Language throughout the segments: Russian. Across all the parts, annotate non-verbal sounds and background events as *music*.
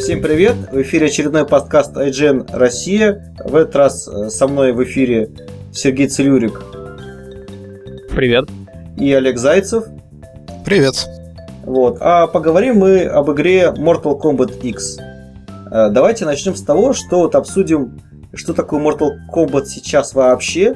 Всем привет! В эфире очередной подкаст IGN Россия. В этот раз э, со мной в эфире Сергей Целюрик. Привет. И Олег Зайцев. Привет. Вот. А поговорим мы об игре Mortal Kombat X. Э, давайте начнем с того, что вот обсудим, что такое Mortal Kombat сейчас вообще,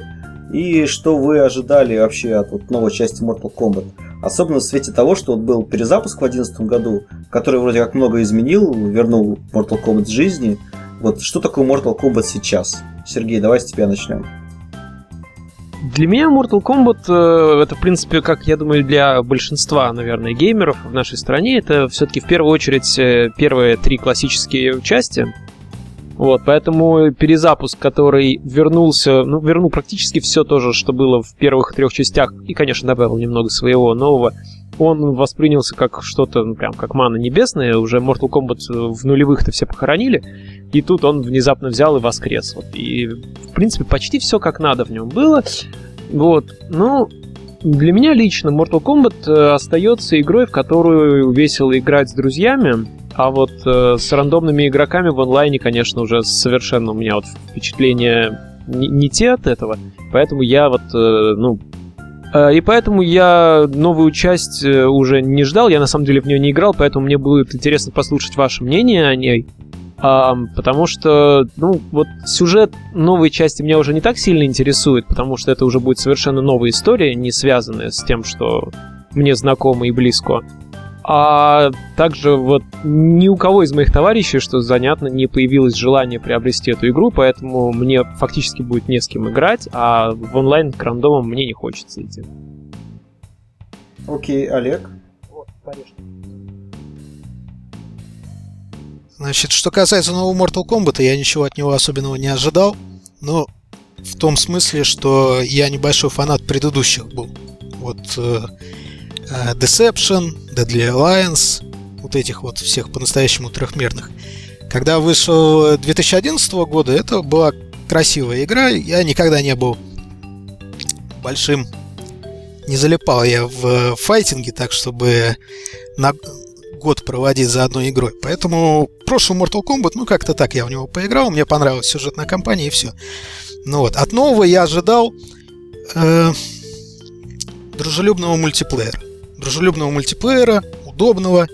и что вы ожидали вообще от вот новой части Mortal Kombat. Особенно в свете того, что вот был перезапуск в 2011 году, который вроде как много изменил, вернул Mortal Kombat жизни. Вот что такое Mortal Kombat сейчас? Сергей, давай с тебя начнем. Для меня Mortal Kombat э, это, в принципе, как я думаю, для большинства, наверное, геймеров в нашей стране, это все-таки в первую очередь э, первые три классические части. Вот, поэтому перезапуск, который вернулся, ну, вернул практически все то же, что было в первых трех частях, и, конечно, добавил немного своего нового, он воспринялся как что-то, ну, прям как мана небесная, уже Mortal Kombat в нулевых-то все похоронили, и тут он внезапно взял и воскрес. Вот, и, в принципе, почти все как надо в нем было. Вот, ну, для меня лично Mortal Kombat э, остается игрой, в которую весело играть с друзьями, а вот э, с рандомными игроками в онлайне, конечно, уже совершенно у меня вот впечатления не, не те от этого. Поэтому я вот, э, ну... Э, и поэтому я новую часть э, уже не ждал, я на самом деле в нее не играл, поэтому мне будет интересно послушать ваше мнение о ней. А, потому что, ну, вот сюжет новой части меня уже не так сильно интересует, потому что это уже будет совершенно новая история, не связанная с тем, что мне знакомо и близко. А также вот ни у кого из моих товарищей, что занятно, не появилось желание приобрести эту игру, поэтому мне фактически будет не с кем играть, а в онлайн к рандомам мне не хочется идти. Окей, Олег. Значит, что касается нового Mortal Kombat, я ничего от него особенного не ожидал. Но в том смысле, что я небольшой фанат предыдущих был. Вот э, Э, Deception, Deadly Alliance, вот этих вот всех по-настоящему трехмерных. Когда вышел 2011 года, это была красивая игра. Я никогда не был большим... Не залипал я в файтинге так, чтобы на год проводить за одной игрой. Поэтому прошлый Mortal Kombat, ну как-то так я в него поиграл, мне понравилась сюжетная кампания и все. Ну вот, от нового я ожидал э, дружелюбного мультиплеера дружелюбного мультиплеера, удобного,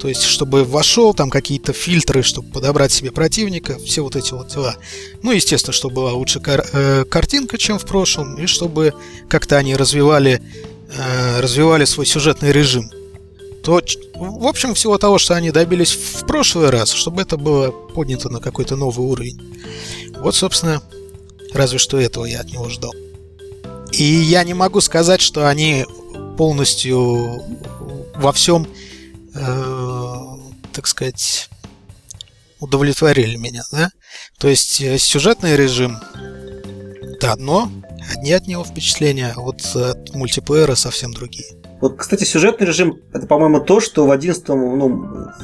то есть, чтобы вошел, там какие-то фильтры, чтобы подобрать себе противника, все вот эти вот дела. Ну, естественно, чтобы была лучше кар- э, картинка, чем в прошлом, и чтобы как-то они развивали, э, развивали свой сюжетный режим. То, в общем, всего того, что они добились в прошлый раз, чтобы это было поднято на какой-то новый уровень. Вот, собственно, разве что этого я от него ждал. И я не могу сказать, что они полностью во всем, э, так сказать, удовлетворили меня, да? То есть э, сюжетный режим это одно, одни от него впечатления, а вот от мультиплеера совсем другие. Вот, кстати, сюжетный режим это, по-моему, то, что в 11 ну,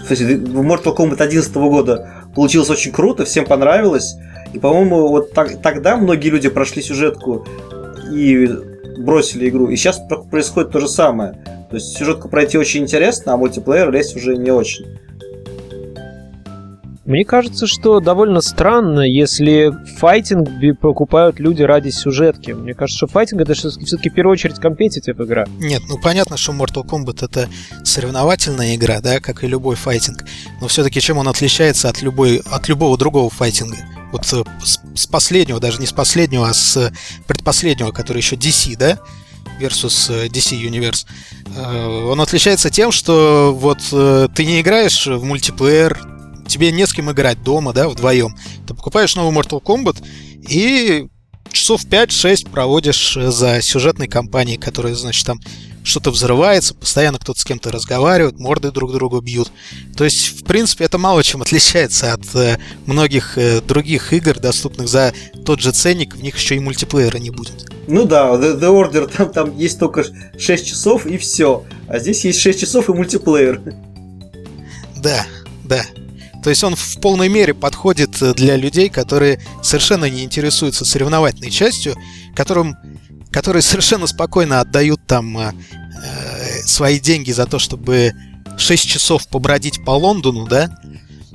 в Mortal Kombat 11 года получилось очень круто, всем понравилось. И, по-моему, вот так, тогда многие люди прошли сюжетку и бросили игру. И сейчас происходит то же самое. То есть сюжетку пройти очень интересно, а мультиплеер лезть уже не очень. Мне кажется, что довольно странно, если файтинг покупают люди ради сюжетки. Мне кажется, что файтинг это все-таки в первую очередь компетитив игра. Нет, ну понятно, что Mortal Kombat это соревновательная игра, да, как и любой файтинг. Но все-таки чем он отличается от, любой, от любого другого файтинга? Вот э, с, с последнего, даже не с последнего, а с предпоследнего, который еще DC, да? versus э, DC Universe. Э, он отличается тем, что вот ты не играешь в мультиплеер, тебе не с кем играть дома, да, вдвоем. Ты покупаешь новый Mortal Kombat и часов 5-6 проводишь за сюжетной кампанией, которая, значит, там что-то взрывается, постоянно кто-то с кем-то разговаривает, морды друг другу бьют. То есть, в принципе, это мало чем *laughs* отличается от э, многих э, других игр, доступных за тот же ценник, в них еще и мультиплеера не будет. Ну да, The, The Order, там, там есть только 6 часов и все. А здесь есть 6 часов и мультиплеер. Да, да. То есть он в полной мере подходит э, для людей, которые совершенно не интересуются соревновательной частью, которым которые совершенно спокойно отдают там э, э свои деньги за то, чтобы 6 часов побродить по Лондону, да,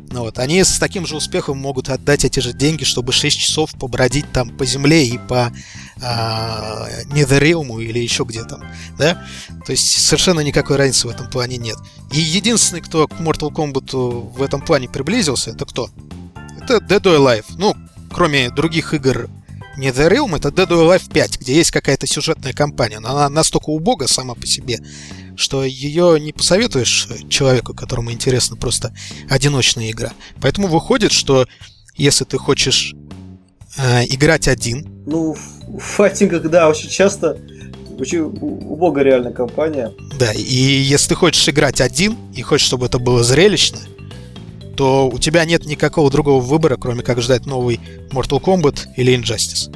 вот, они с таким же успехом могут отдать эти же деньги, чтобы 6 часов побродить там по земле и по Нидереуму или еще где там, да? То есть совершенно никакой разницы в этом плане нет. И единственный, кто к Mortal Kombat в этом плане приблизился, это кто? Это Dead or Alive. Ну, кроме других игр не The Realm, это Dead or Alive 5, где есть какая-то сюжетная кампания, но она настолько убога сама по себе, что ее не посоветуешь человеку, которому интересна просто одиночная игра. Поэтому выходит, что если ты хочешь э, играть один... Ну, в файтингах, да, очень часто очень убогая реально компания. Да, и если ты хочешь играть один, и хочешь, чтобы это было зрелищно, то у тебя нет никакого другого выбора, кроме как ждать новый Mortal Kombat или Injustice.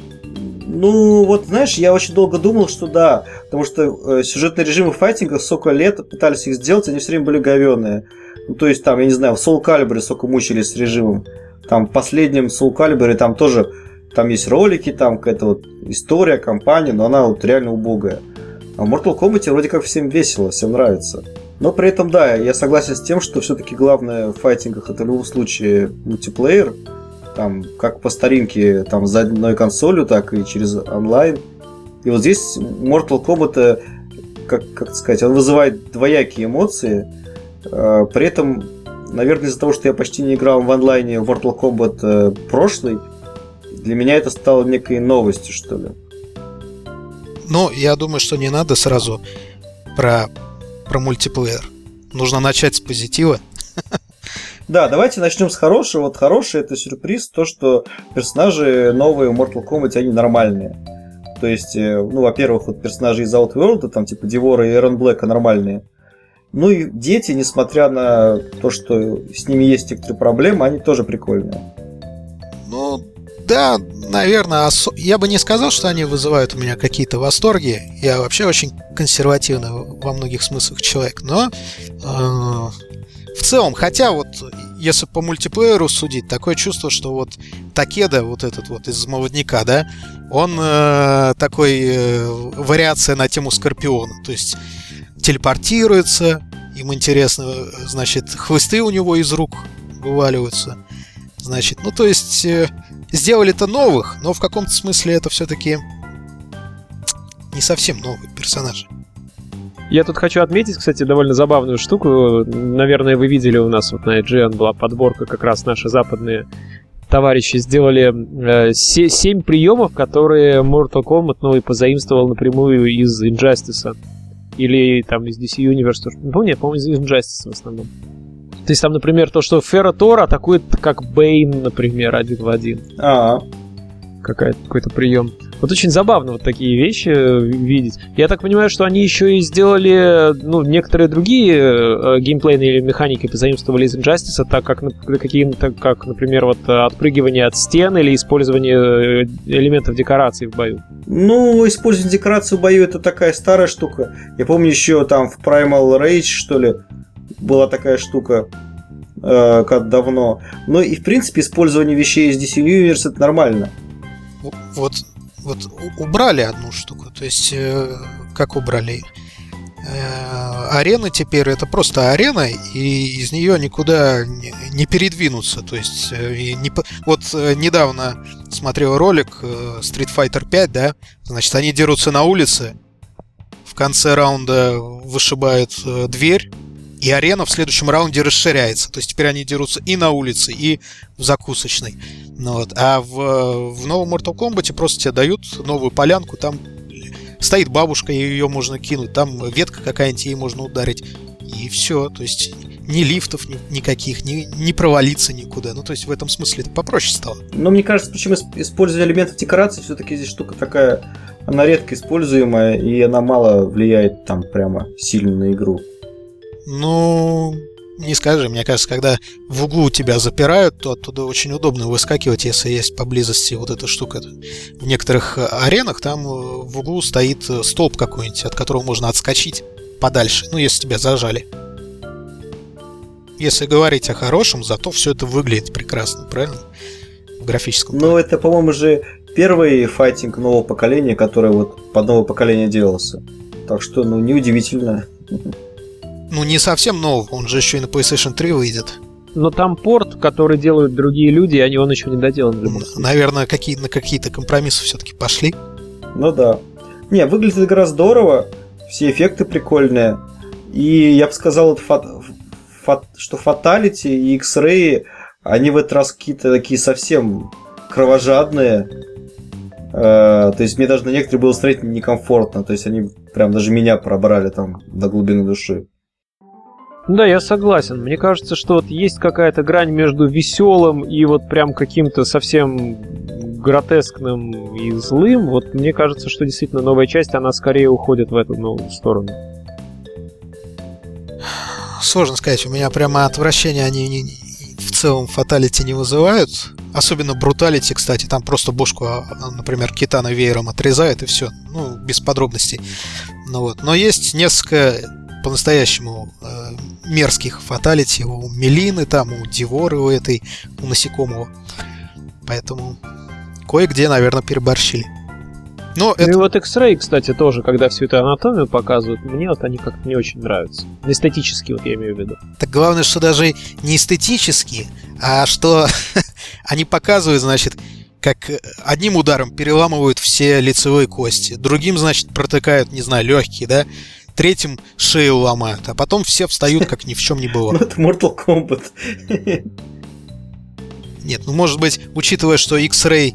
Ну, вот, знаешь, я очень долго думал, что да, потому что э, сюжетные режимы файтинга сколько лет пытались их сделать, они все время были говенные. Ну, то есть, там, я не знаю, в Soul Calibur сколько мучились с режимом. Там, в последнем Soul Calibur там тоже, там есть ролики, там какая-то вот история, компания, но она вот реально убогая. А в Mortal Kombat вроде как всем весело, всем нравится. Но при этом, да, я согласен с тем, что все-таки главное в файтингах это в любом случае мультиплеер. Там, как по старинке, там, за одной консолью, так и через онлайн. И вот здесь Mortal Kombat, э, как, как сказать, он вызывает двоякие эмоции. Э, при этом, наверное, из-за того, что я почти не играл в онлайне в Mortal Kombat э, прошлый, для меня это стало некой новостью, что ли. Ну, я думаю, что не надо сразу про про мультиплеер. Нужно начать с позитива. Да, давайте начнем с хорошего. Вот хороший это сюрприз, то, что персонажи новые в Mortal Kombat, они нормальные. То есть, э, ну, во-первых, вот персонажи из Outworld, там типа Дивора и Эрон Блэка нормальные. Ну и дети, несмотря на то, что с ними есть некоторые проблемы, они тоже прикольные. Ну, да, наверное, я бы не сказал, что они вызывают у меня какие-то восторги. Я вообще очень консервативный во многих смыслах человек, но э, в целом, хотя вот если по мультиплееру судить, такое чувство, что вот Такеда, вот этот вот из молодняка, да, он э, такой э, вариация на тему Скорпиона, то есть телепортируется, им интересно, значит, хвосты у него из рук вываливаются, значит, ну то есть э, сделали-то новых, но в каком-то смысле это все-таки не совсем новые персонажи. Я тут хочу отметить, кстати, довольно забавную штуку. Наверное, вы видели у нас вот на IGN была подборка, как раз наши западные товарищи сделали э, 7 приемов, которые Mortal Kombat новый позаимствовал напрямую из Injustice. Или там из DC Universe. Не помню, я помню, из Injustice в основном. То есть там, например, то, что Ферро Тор атакует как Бейн, например, один в один. А, Какая-то, какой-то прием. Вот очень забавно вот такие вещи э, видеть. Я так понимаю, что они еще и сделали, ну, некоторые другие э, геймплейные механики позаимствовали из Injustice, так как, какие-то, как, например, вот отпрыгивание от стен или использование э, элементов декорации в бою. Ну, использование декорации в бою это такая старая штука. Я помню еще там в Primal Rage, что ли, была такая штука э, как давно. Ну и в принципе использование вещей из DC Universe это нормально. Вот, вот убрали одну штуку. То есть, э, как убрали? Э, арена теперь это просто арена, и из нее никуда не, передвинуться. То есть, э, не, вот недавно смотрел ролик Street Fighter 5, да, значит, они дерутся на улице, в конце раунда вышибают дверь, и арена в следующем раунде расширяется. То есть теперь они дерутся и на улице, и в закусочной. Ну, вот. А в, в новом Mortal Kombat просто тебе дают новую полянку, там стоит бабушка, ее можно кинуть, там ветка какая-нибудь, ей можно ударить. И все. То есть ни лифтов ни, никаких, ни, не провалиться никуда. Ну, то есть в этом смысле это попроще стало. Но мне кажется, почему использование элементов декорации, все-таки здесь штука такая, она редко используемая, и она мало влияет там прямо сильно на игру. Ну, не скажи, мне кажется, когда в углу тебя запирают, то оттуда очень удобно выскакивать, если есть поблизости вот эта штука. В некоторых аренах там в углу стоит столб какой-нибудь, от которого можно отскочить подальше, ну, если тебя зажали. Если говорить о хорошем, зато все это выглядит прекрасно, правильно? В графическом Ну, это, по-моему, же первый файтинг нового поколения, который вот под новое поколение делался. Так что, ну, неудивительно. *laughs* Ну, не совсем новый, он же еще и на PlayStation 3 выйдет. но там порт, который делают другие люди, и он еще не доделан. Наверное, какие, на какие-то компромиссы все-таки пошли. Ну да. Не, выглядит игра здорово, все эффекты прикольные. И я бы сказал, фат, фат, что Fatality и X-Ray, они в этот раз какие-то такие совсем кровожадные. Э, то есть мне даже на некоторые было смотреть некомфортно. То есть они прям даже меня пробрали там до глубины души. Да, я согласен. Мне кажется, что вот есть какая-то грань между веселым и вот прям каким-то совсем гротескным и злым. Вот мне кажется, что действительно новая часть, она скорее уходит в эту новую сторону. Сложно сказать, у меня прямо отвращение они в целом фаталити не вызывают. Особенно бруталити, кстати, там просто бошку, а, например, китана веером отрезает и все. Ну, без подробностей. Ну вот. Но есть несколько по-настоящему э, мерзких фаталити у Мелины, там, у Диворы, у этой, у насекомого. Поэтому кое-где, наверное, переборщили. Но Ну и это вот X-Ray, кстати, тоже, когда всю эту анатомию показывают, мне вот они как-то не очень нравятся. Эстетически, вот я имею в виду. Так главное, что даже не эстетически, а что *laughs* они показывают, значит, как одним ударом переламывают все лицевые кости, другим, значит, протыкают, не знаю, легкие, да, третьим шею ломают, а потом все встают, как ни в чем не *laughs* Ну было. это Mortal Kombat. Нет, ну, может быть, учитывая, что X-Ray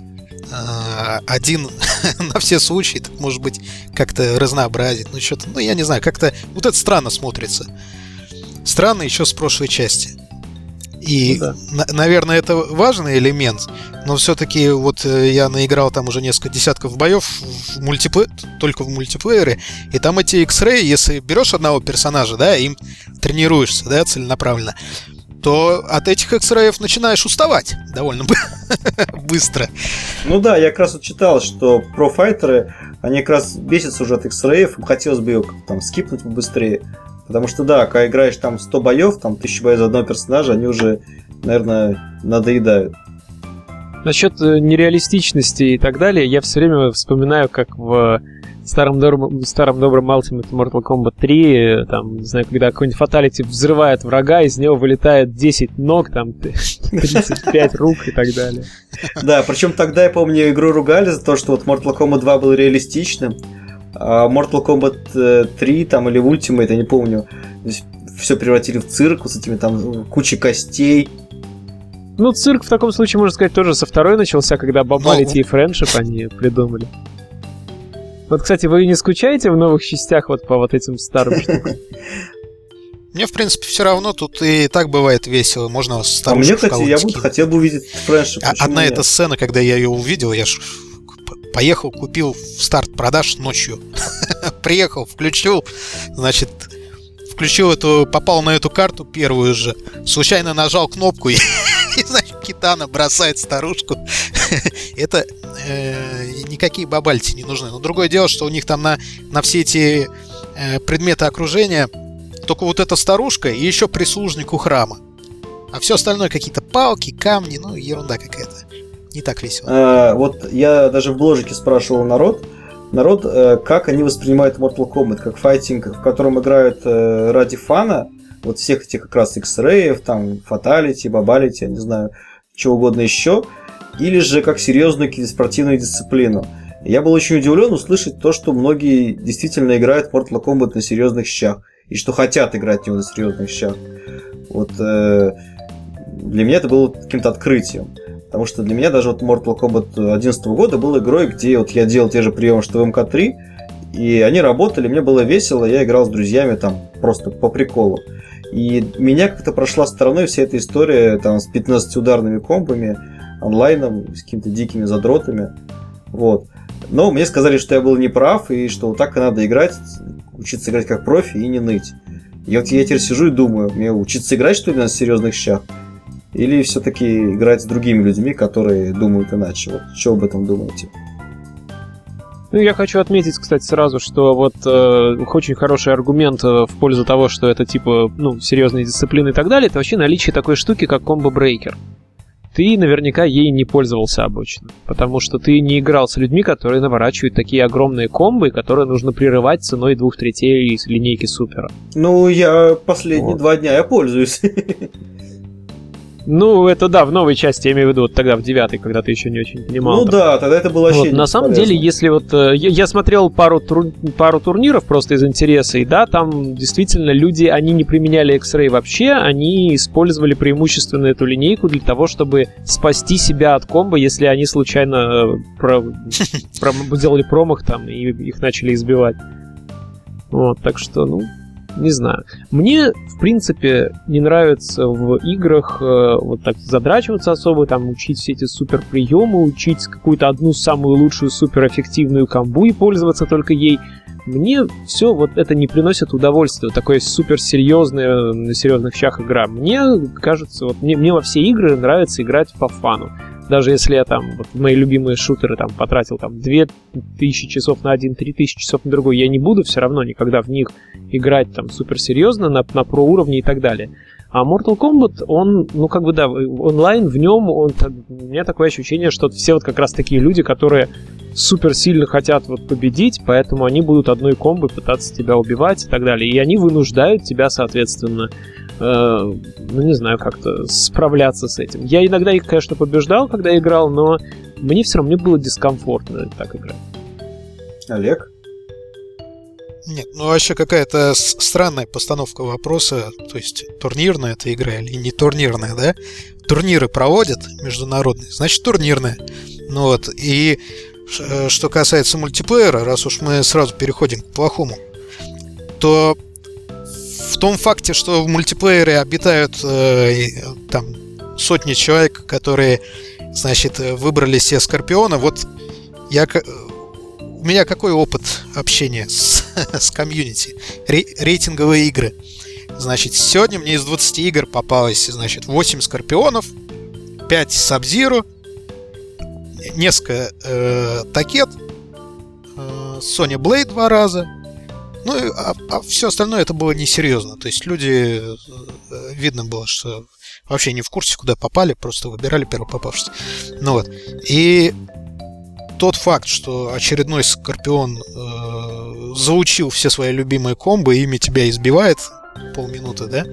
э, один *laughs* на все случаи, так, может быть, как-то разнообразить, ну, что-то, ну, я не знаю, как-то вот это странно смотрится. Странно еще с прошлой части. И, Ну да. на- наверное, это важный элемент, но все-таки вот э, я наиграл там уже несколько десятков боев в мультипле... только в мультиплеере, и там эти X-Ray, если берешь одного персонажа, да, им тренируешься, да, целенаправленно, то от этих X-Ray начинаешь уставать довольно бы- *laughs* быстро. Ну да, я как раз вот читал, что профайтеры, они как раз бесятся уже от X-Ray, им хотелось бы ее там скипнуть побыстрее. Потому что да, когда играешь там 100 боев, там 1000 боев за одного персонажа, они уже, наверное, надоедают. Насчет э, нереалистичности и так далее, я все время вспоминаю, как в старом добром, старом добром Ultimate Mortal Kombat 3, э, там, не знаю, когда какой-нибудь фаталити взрывает врага, из него вылетает 10 ног, там, *laughs* 35 рук и так далее. Да, причем тогда, я помню, игру ругали за то, что вот Mortal Kombat 2 был реалистичным, Mortal Kombat э, 3 там или Ultimate, я не помню, все превратили в цирк вот с этими там кучей костей. Ну, цирк в таком случае, можно сказать, тоже со второй начался, когда Babality и Friendship они придумали. Вот, кстати, вы не скучаете в новых частях вот по вот этим старым *laughs* штукам? Мне, в принципе, все равно тут и так бывает весело. Можно А старушку мне, в кстати, я бы хотел бы увидеть friendship. А- Одна эта сцена, когда я ее увидел, я ж поехал, купил в старт продаж ночью. *laughs* Приехал, включил, значит, включил эту, попал на эту карту первую же, случайно нажал кнопку *laughs* и, и, значит, Китана бросает старушку. *laughs* Это э, никакие бабальти не нужны. Но другое дело, что у них там на, на все эти э, предметы окружения только вот эта старушка и еще прислужник у храма. А все остальное какие-то палки, камни, ну, ерунда какая-то. Не так весело. А, вот я даже в бложике спрашивал народ, народ, э, как они воспринимают Mortal Kombat, как файтинг, в котором играют э, ради фана, вот всех этих как раз X-Ray, там, Fatality, Babality, я не знаю, чего угодно еще, или же как серьезную спортивную дисциплину. Я был очень удивлен услышать то, что многие действительно играют в Mortal Kombat на серьезных щах, и что хотят играть в него на серьезных щах. Вот э, для меня это было каким-то открытием. Потому что для меня даже вот Mortal Kombat 2011 года был игрой, где вот я делал те же приемы, что в МК-3, и они работали, мне было весело, я играл с друзьями там просто по приколу. И меня как-то прошла стороной вся эта история там с 15-ударными комбами, онлайном, с какими-то дикими задротами. Вот. Но мне сказали, что я был неправ, и что вот так и надо играть, учиться играть как профи и не ныть. И вот я теперь сижу и думаю, мне учиться играть, что ли, на серьезных щах? Или все-таки играть с другими людьми, которые думают иначе? Вот что об этом думаете? Ну, я хочу отметить, кстати, сразу, что вот э, очень хороший аргумент э, в пользу того, что это типа, ну, серьезные дисциплины и так далее, это вообще наличие такой штуки, как комбо-брейкер. Ты наверняка ей не пользовался обычно, потому что ты не играл с людьми, которые наворачивают такие огромные комбы, которые нужно прерывать ценой двух третей из линейки супера. Ну, я последние Вот. два дня я пользуюсь. *laughs* Ну, это да, в новой части, я имею в виду, вот тогда в девятой, когда ты еще не очень понимал. Ну там. да, тогда это было вообще Вот, на самом деле, если вот э, я, я смотрел пару, тур- пару турниров просто из интереса, и да, там действительно люди, они не применяли X-Ray вообще, они использовали преимущественно эту линейку для того, чтобы спасти себя от комбо, если они случайно э, про- *laughs* про- сделали промах там и их начали избивать. Вот, так что, ну, не знаю. Мне, в принципе, не нравится в играх э, вот так задрачиваться особо, там, учить все эти супер приемы, учить какую-то одну самую лучшую суперэффективную камбу и пользоваться только ей. Мне все вот это не приносит удовольствия, такое супер серьезная, на серьезных щах игра. Мне кажется, вот мне, мне во все игры нравится играть по фану. Даже если я там, вот мои любимые шутеры там потратил там 2000 часов на один, 3000 часов на другой, я не буду все равно никогда в них играть там суперсерьезно на, на про уровне и так далее. А Mortal Kombat, он, ну как бы да, онлайн в нем, он, у меня такое ощущение, что все вот как раз такие люди, которые супер сильно хотят вот победить, поэтому они будут одной комбой пытаться тебя убивать и так далее. И они вынуждают тебя, соответственно, ну не знаю, как-то справляться с этим. Я иногда их, конечно, побеждал, когда играл, но мне все равно мне было дискомфортно так играть. Олег? Нет, ну вообще какая-то странная постановка вопроса, то есть турнирная эта игра или не турнирная, да? Турниры проводят международные, значит турнирная. Ну вот, и э, что касается мультиплеера, раз уж мы сразу переходим к плохому, то в том факте, что в мультиплеере обитают э, э, там сотни человек, которые, значит, э, выбрали себе Скорпиона, вот я у меня какой опыт общения с, *laughs* с комьюнити? Ре- рейтинговые игры. Значит, сегодня мне из 20 игр попалось, значит, 8 Скорпионов, 5 Сабзиру, несколько э, Такет, э, Sony Blade два раза. Ну, и- а, все остальное это было несерьезно. То есть люди, э, видно было, что вообще не в курсе, куда попали, просто выбирали первопопавшись. Ну вот. И тот факт, что очередной Скорпион э, заучил все свои любимые комбо и ими тебя избивает полминуты, да,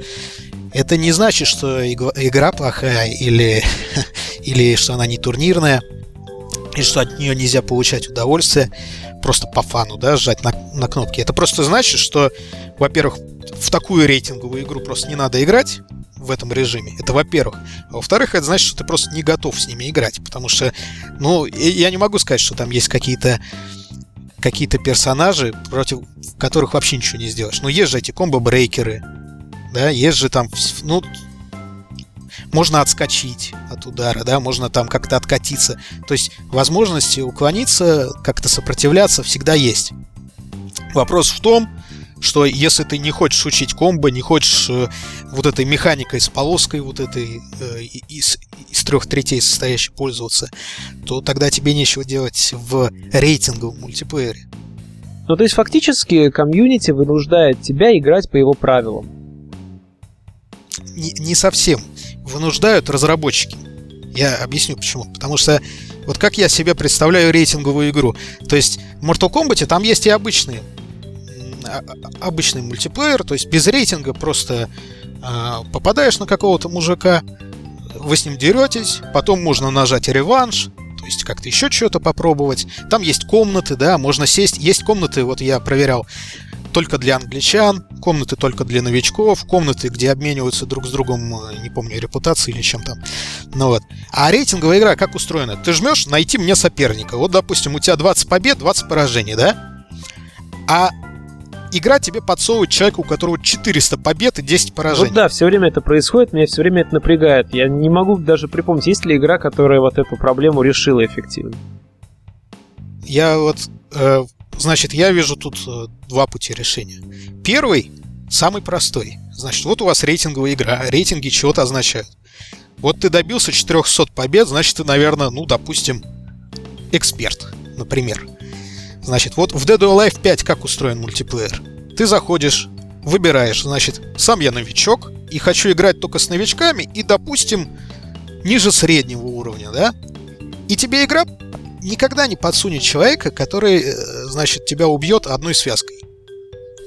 это не значит, что игра плохая или, *laughs* или что она не турнирная, и что от нее нельзя получать удовольствие просто по фану, да, сжать на, на кнопки. Это просто значит, что, во-первых, в такую рейтинговую игру просто не надо играть в этом режиме. Это во-первых. А во-вторых, это значит, что ты просто не готов с ними играть. Потому что, ну, я не могу сказать, что там есть какие-то какие-то персонажи, против которых вообще ничего не сделаешь. Ну, есть же эти комбо-брейкеры, да, есть же там, ну, можно отскочить от удара, да, можно там как-то откатиться. То есть возможности уклониться, как-то сопротивляться всегда есть. Вопрос в том, что если ты не хочешь учить комбо, не хочешь э, вот этой механикой с полоской вот этой э, из, из трех третей состоящей пользоваться, то тогда тебе нечего делать в рейтинговом мультиплеере. Ну, то есть, фактически, комьюнити вынуждает тебя играть по его правилам. не, не совсем вынуждают разработчики. Я объясню почему. Потому что вот как я себе представляю рейтинговую игру. То есть в Mortal Kombat там есть и обычные а- а- обычный мультиплеер, то есть без рейтинга просто а, попадаешь на какого-то мужика, вы с ним деретесь, потом можно нажать реванш, то есть как-то еще что-то попробовать. Там есть комнаты, да, можно сесть. Есть комнаты, вот я проверял, только для англичан, комнаты только для новичков, комнаты, где обмениваются друг с другом, э, не помню, репутацией или чем там. Ну вот. А рейтинговая игра как устроена? Ты жмешь найти мне соперника. Вот, допустим, у тебя 20 побед, 20 поражений, да? А игра тебе подсовывает человека, у которого 400 побед и 10 поражений. Вот да, все время это происходит, меня все время это напрягает. Я не могу даже припомнить, есть ли игра, которая вот эту проблему решила эффективно. Я вот, э, значит, я вижу тут э, два пути решения. Первый, самый простой. Значит, вот у вас рейтинговая игра. Рейтинги чего-то означают. Вот ты добился 400 побед, значит, ты, наверное, ну, допустим, эксперт, например. Значит, вот в Dead or Alive 5 как устроен мультиплеер? Ты заходишь, выбираешь, значит, сам я новичок, и хочу играть только с новичками, и, допустим, ниже среднего уровня, да? И тебе игра никогда не подсунет человека, который, э, значит, тебя убьет одной связкой.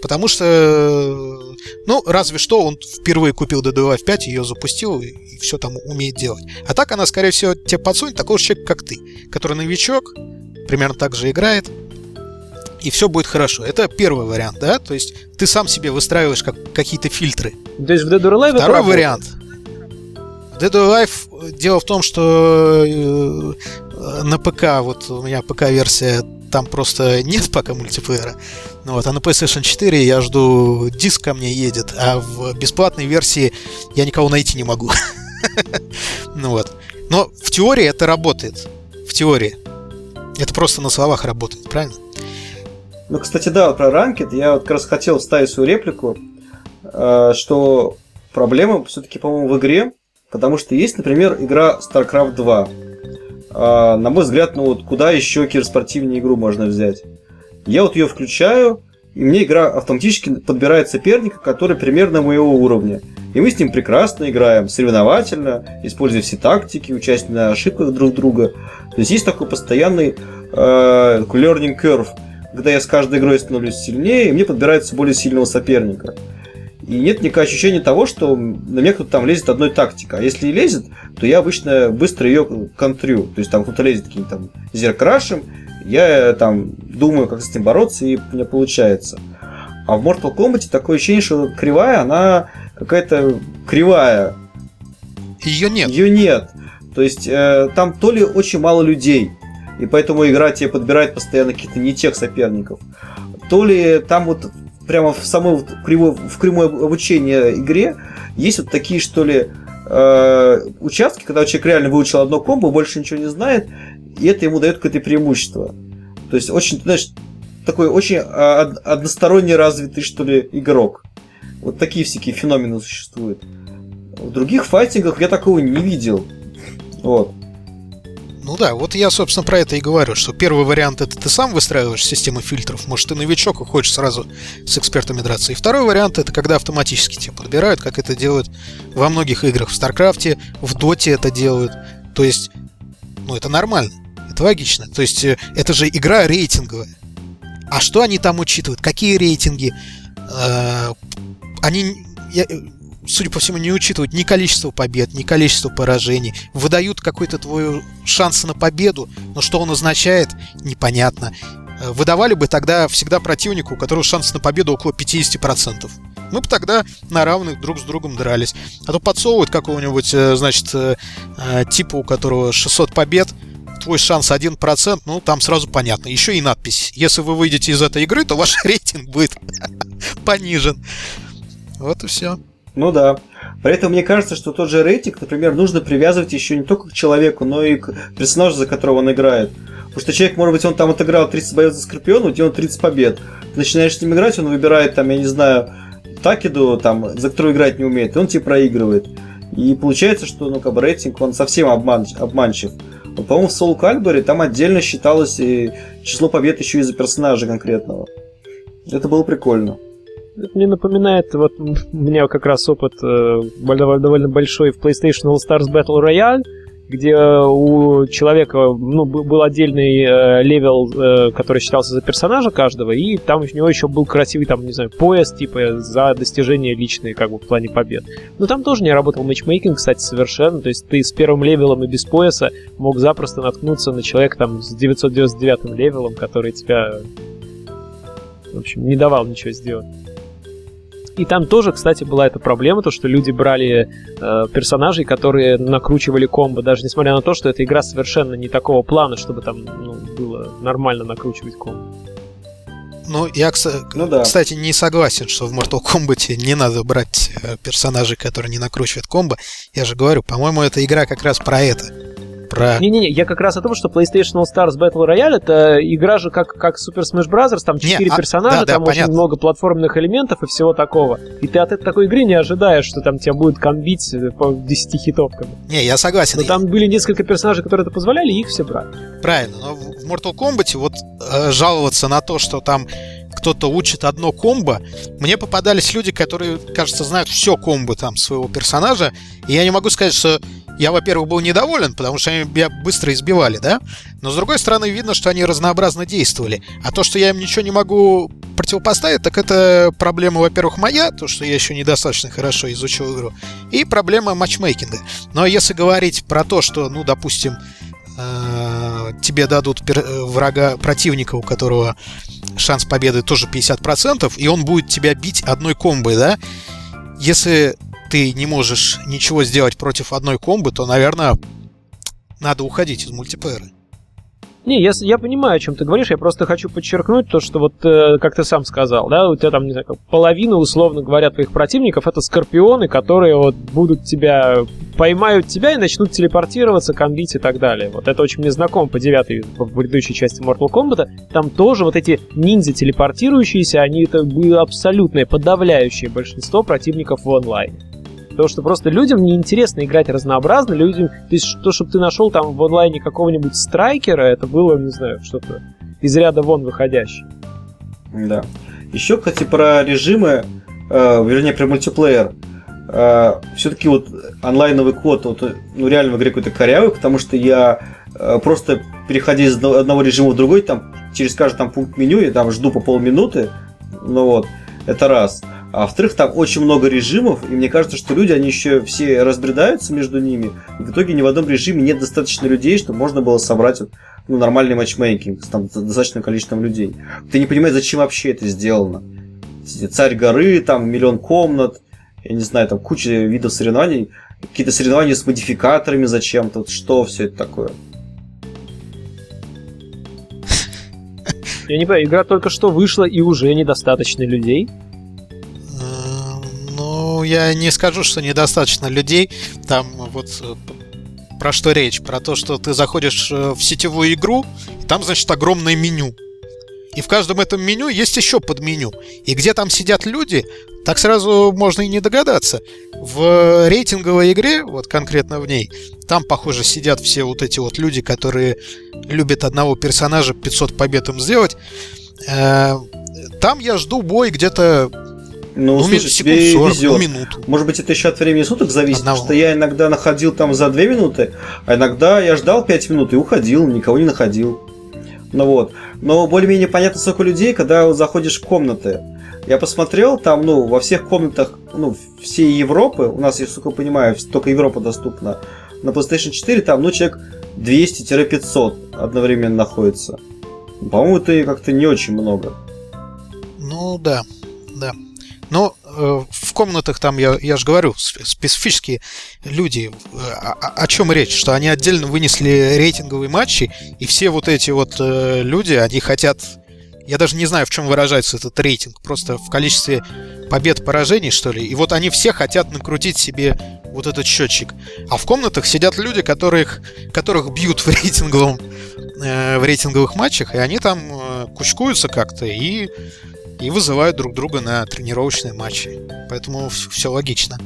Потому что, ну, разве что он впервые купил DDLive 5, ее запустил и, и все там умеет делать. А так она, скорее всего, тебе подсунет такого же человека, как ты, который новичок, примерно так же играет, и все будет хорошо. Это первый вариант, да? То есть ты сам себе выстраиваешь как, какие-то фильтры. То есть в Dead or Alive Второй вариант. Dead or Alive, дело в том, что э, на ПК, вот у меня ПК-версия, там просто нет *laughs* пока мультиплеера. Ну вот, а на PlayStation 4 я жду, диск ко мне едет, а в бесплатной версии я никого найти не могу. *laughs* Ну вот. Но в теории это работает. В теории. Это просто на словах работает, правильно? Ну, кстати, да, про ранкет я вот как раз хотел вставить свою реплику, э, что проблема все-таки, по-моему, в игре, потому что есть, например, игра StarCraft 2. Э, на мой взгляд, ну вот куда еще киберспортивнее игру можно взять? Я вот ее включаю, и мне игра автоматически подбирает соперника, который примерно моего уровня. И мы с ним прекрасно играем, соревновательно, используя все тактики, участие на ошибках друг друга. То есть есть такой постоянный э, learning curve – когда я с каждой игрой становлюсь сильнее, и мне подбирается более сильного соперника. И нет никакого ощущения того, что на меня кто-то там лезет одной тактикой. А если и лезет, то я обычно быстро ее контрю. То есть там кто-то лезет каким-то там зеркрашем, я там думаю, как с этим бороться, и у меня получается. А в Mortal Kombat такое ощущение, что кривая, она какая-то кривая. Ее нет. Ее нет. То есть э, там то ли очень мало людей, и поэтому игра тебе подбирает постоянно каких-то не тех соперников. То ли там вот прямо в самой кривой, в прямое обучение игре есть вот такие, что ли, э, участки, когда человек реально выучил одно комбо, больше ничего не знает, и это ему дает какое-то преимущество. То есть очень, знаешь, такой очень односторонне развитый, что ли, игрок. Вот такие всякие феномены существуют. В других файтингах я такого не видел. Вот. Ну да, вот я, собственно, про это и говорю, что первый вариант это ты сам выстраиваешь систему фильтров, может, ты новичок и хочешь сразу с экспертами драться. И второй вариант это когда автоматически тебя подбирают, как это делают во многих играх. В Старкрафте, в Доте это делают. То есть, ну это нормально, это логично. То есть, э, это же игра рейтинговая. А что они там учитывают? Какие рейтинги? Э, они судя по всему, не учитывают ни количество побед, ни количество поражений. Выдают какой-то твой шанс на победу, но что он означает, непонятно. Э, выдавали бы тогда всегда противнику, у которого шанс на победу около 50%. Мы бы тогда на равных друг с другом дрались. А то подсовывают какого-нибудь, э, значит, э, типа, у которого 600 побед, твой шанс 1%, ну, там сразу понятно. Еще и надпись. Если вы выйдете из этой игры, то ваш *laughs* рейтинг будет *laughs* понижен. Вот и все. Ну да. При этом мне кажется, что тот же рейтинг, например, нужно привязывать еще не только к человеку, но и к персонажу, за которого он играет. Потому что человек, может быть, он там отыграл 30 боев за Скорпиона, у него 30 побед. Начинаешь с ним играть, он выбирает, там, я не знаю, Такиду, там, за которую играть не умеет, и он тебе проигрывает. И получается, что, ну, как бы, рейтинг, он совсем обман, обманчив. Вот, по-моему, в Soul Calibur там отдельно считалось и число побед еще из-за персонажа конкретного. Это было прикольно. Мне напоминает, вот у меня как раз опыт э, довольно большой в PlayStation All Stars Battle Royale, где у человека ну, был отдельный э, level, э, который считался за персонажа каждого, и там у него еще был красивый, там, не знаю, пояс, типа, за достижения личные, как бы, в плане побед. Но там тоже не работал matchmaking, кстати, совершенно, то есть ты с первым левелом и без пояса мог запросто наткнуться на человека там с 999 левелом, который тебя, в общем, не давал ничего сделать. И там тоже, кстати, была эта проблема, то, что люди брали э, персонажей, которые накручивали комбо, даже несмотря на то, что эта игра совершенно не такого плана, чтобы там ну, было нормально накручивать комбо. Ну, я, ну, да. кстати, не согласен, что в Mortal Kombat не надо брать э, персонажей, которые не накручивают комбо. Я же говорю, по-моему, эта игра как раз про это про... Не-не-не, я как раз о том, что PlayStation All Stars Battle Royale это игра же как, как Super Smash Bros., там 4 не, а, персонажа, а, да, там да, очень понятно. много платформенных элементов и всего такого. И ты от этой такой игры не ожидаешь, что там тебя будет комбить по 10 хитовкам. Не, я согласен. Но там были несколько персонажей, которые это позволяли, и их все брали. Правильно, но в Mortal Kombat вот э, жаловаться на то, что там кто-то учит одно комбо. Мне попадались люди, которые, кажется, знают все комбо там своего персонажа. И я не могу сказать, что я, во-первых, был недоволен, потому что они меня быстро избивали, да? Но, с другой стороны, видно, что они разнообразно действовали. А то, что я им ничего не могу противопоставить, так это проблема, во-первых, моя, то, что я еще недостаточно хорошо изучил игру, и проблема матчмейкинга. Но если говорить про то, что, ну, допустим, э, тебе дадут врага противника, у которого шанс победы тоже 50%, и он будет тебя бить одной комбой, да? Если ты не можешь ничего сделать против одной комбы, то, наверное, надо уходить из мультиплеера. Не, я, я понимаю, о чем ты говоришь, я просто хочу подчеркнуть то, что вот, э, как ты сам сказал, да, у тебя там, не знаю, половина, условно говоря, твоих противников это скорпионы, которые вот будут тебя, поймают тебя и начнут телепортироваться, комбить и так далее. Вот это очень мне знакомо по девятой, по предыдущей части Mortal Kombat. Там тоже вот эти ниндзя телепортирующиеся, они это было абсолютное подавляющее большинство противников в онлайне. Потому что просто людям неинтересно играть разнообразно, людям, то есть то, чтобы ты нашел там в онлайне какого-нибудь страйкера, это было, не знаю, что-то из ряда вон выходящее. Да. Еще, кстати, про режимы, э, вернее, про мультиплеер. Э, все-таки вот онлайновый код, вот, ну реально в игре какой-то корявый, потому что я э, просто переходя из одного режима в другой, там через каждый там пункт меню, я там жду по полминуты, ну вот, это раз. А во-вторых, там очень много режимов, и мне кажется, что люди, они еще все разбредаются между ними, и в итоге ни в одном режиме нет достаточно людей, чтобы можно было собрать ну, нормальный матчмейкинг с там, достаточным количеством людей. Ты не понимаешь, зачем вообще это сделано. Царь горы, там миллион комнат, я не знаю, там куча видов соревнований, какие-то соревнования с модификаторами зачем-то, вот что все это такое? Я не понимаю, игра только что вышла и уже недостаточно людей. Ну, я не скажу, что недостаточно людей. Там вот э, про что речь? Про то, что ты заходишь э, в сетевую игру, и там, значит, огромное меню. И в каждом этом меню есть еще подменю. И где там сидят люди, так сразу можно и не догадаться. В рейтинговой игре, вот конкретно в ней, там, похоже, сидят все вот эти вот люди, которые любят одного персонажа 500 побед им сделать. Э, там я жду бой где-то ну, ну слушай, тебе 40, везет. Ну, минуту. Может быть, это еще от времени суток зависит, Одного. что я иногда находил там за 2 минуты, а иногда я ждал 5 минут и уходил, никого не находил. Ну вот. Но более-менее понятно, сколько людей, когда заходишь в комнаты. Я посмотрел, там, ну, во всех комнатах, ну, всей Европы, у нас, я, сука, понимаю, только Европа доступна, на PlayStation 4 там, ну, человек 200-500 одновременно находится. По-моему, это как-то не очень много. Ну, да, да. Но э, в комнатах там, я, я же говорю, специфические люди, э, о, о чем речь, что они отдельно вынесли рейтинговые матчи, и все вот эти вот э, люди, они хотят... Я даже не знаю, в чем выражается этот рейтинг, просто в количестве побед, поражений, что ли. И вот они все хотят накрутить себе вот этот счетчик. А в комнатах сидят люди, которых, которых бьют в рейтинговом э, в рейтинговых матчах, и они там э, кучкуются как-то и и вызывают друг друга на тренировочные матчи. Поэтому все логично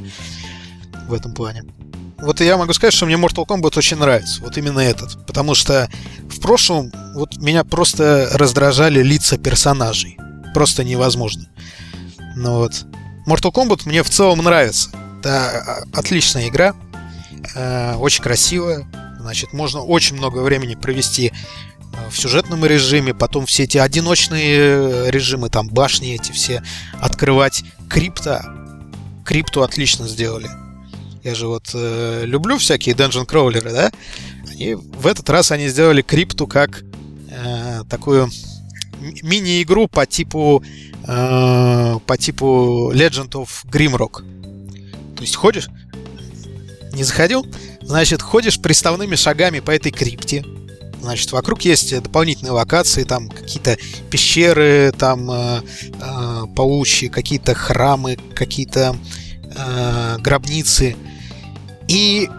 в этом плане. Вот я могу сказать, что мне Mortal Kombat очень нравится. Вот именно этот. Потому что в прошлом вот меня просто раздражали лица персонажей. Просто невозможно. Но вот. Mortal Kombat мне в целом нравится. Это а, отличная игра. Э, очень красивая. Значит, можно очень много времени провести в сюжетном режиме, потом все эти одиночные э, режимы, там башни эти все открывать. Крипта. Крипту отлично сделали. Я же вот э, люблю всякие dungeon кроулеры, да? И в этот раз они сделали крипту как э, такую мини-игру по типу э, по типу Legend of Grimrock. То есть ходишь, не заходил, значит, ходишь приставными шагами по этой крипте, Значит, вокруг есть дополнительные локации, там какие-то пещеры, там э, э, паучьи, какие-то храмы, какие-то э, гробницы. И,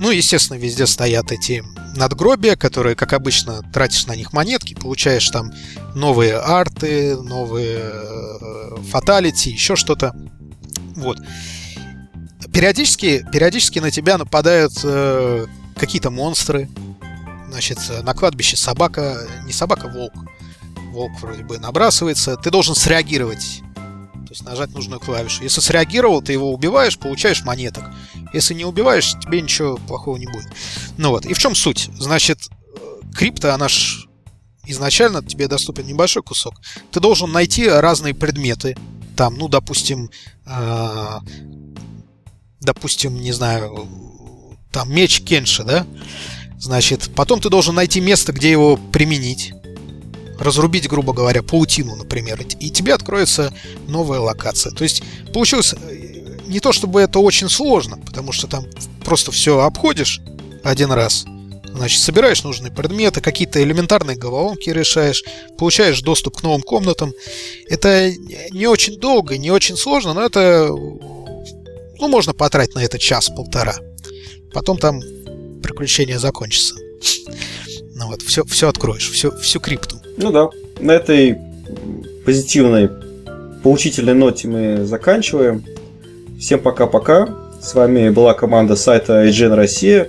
ну, естественно, везде стоят эти надгробия, которые, как обычно, тратишь на них монетки, получаешь там новые арты, новые э, фаталити, еще что-то. Вот. Периодически, периодически на тебя нападают э, какие-то монстры, Значит, на кладбище собака, не собака, волк. Волк вроде бы набрасывается. Ты должен среагировать. То есть нажать нужную клавишу. Если среагировал, ты его убиваешь, получаешь монеток. Если не убиваешь, тебе ничего плохого не будет. Ну вот, и в чем суть? Значит, крипта, она ж изначально тебе доступен небольшой кусок. Ты должен найти разные предметы. Там, ну, допустим, э, допустим, не знаю, там меч Кенши, да? Значит, потом ты должен найти место, где его применить. Разрубить, грубо говоря, паутину, например. И тебе откроется новая локация. То есть получилось э, не то чтобы это очень сложно, потому что там просто все обходишь один раз. Значит, собираешь нужные предметы, какие-то элементарные головоломки решаешь, получаешь доступ к новым комнатам. Это не очень долго, не очень сложно, но это... Ну, можно потратить на это час-полтора. Потом там приключение закончится. Ну вот, все, все откроешь, все, всю крипту. Ну да, на этой позитивной, поучительной ноте мы заканчиваем. Всем пока-пока. С вами была команда сайта IGN Россия.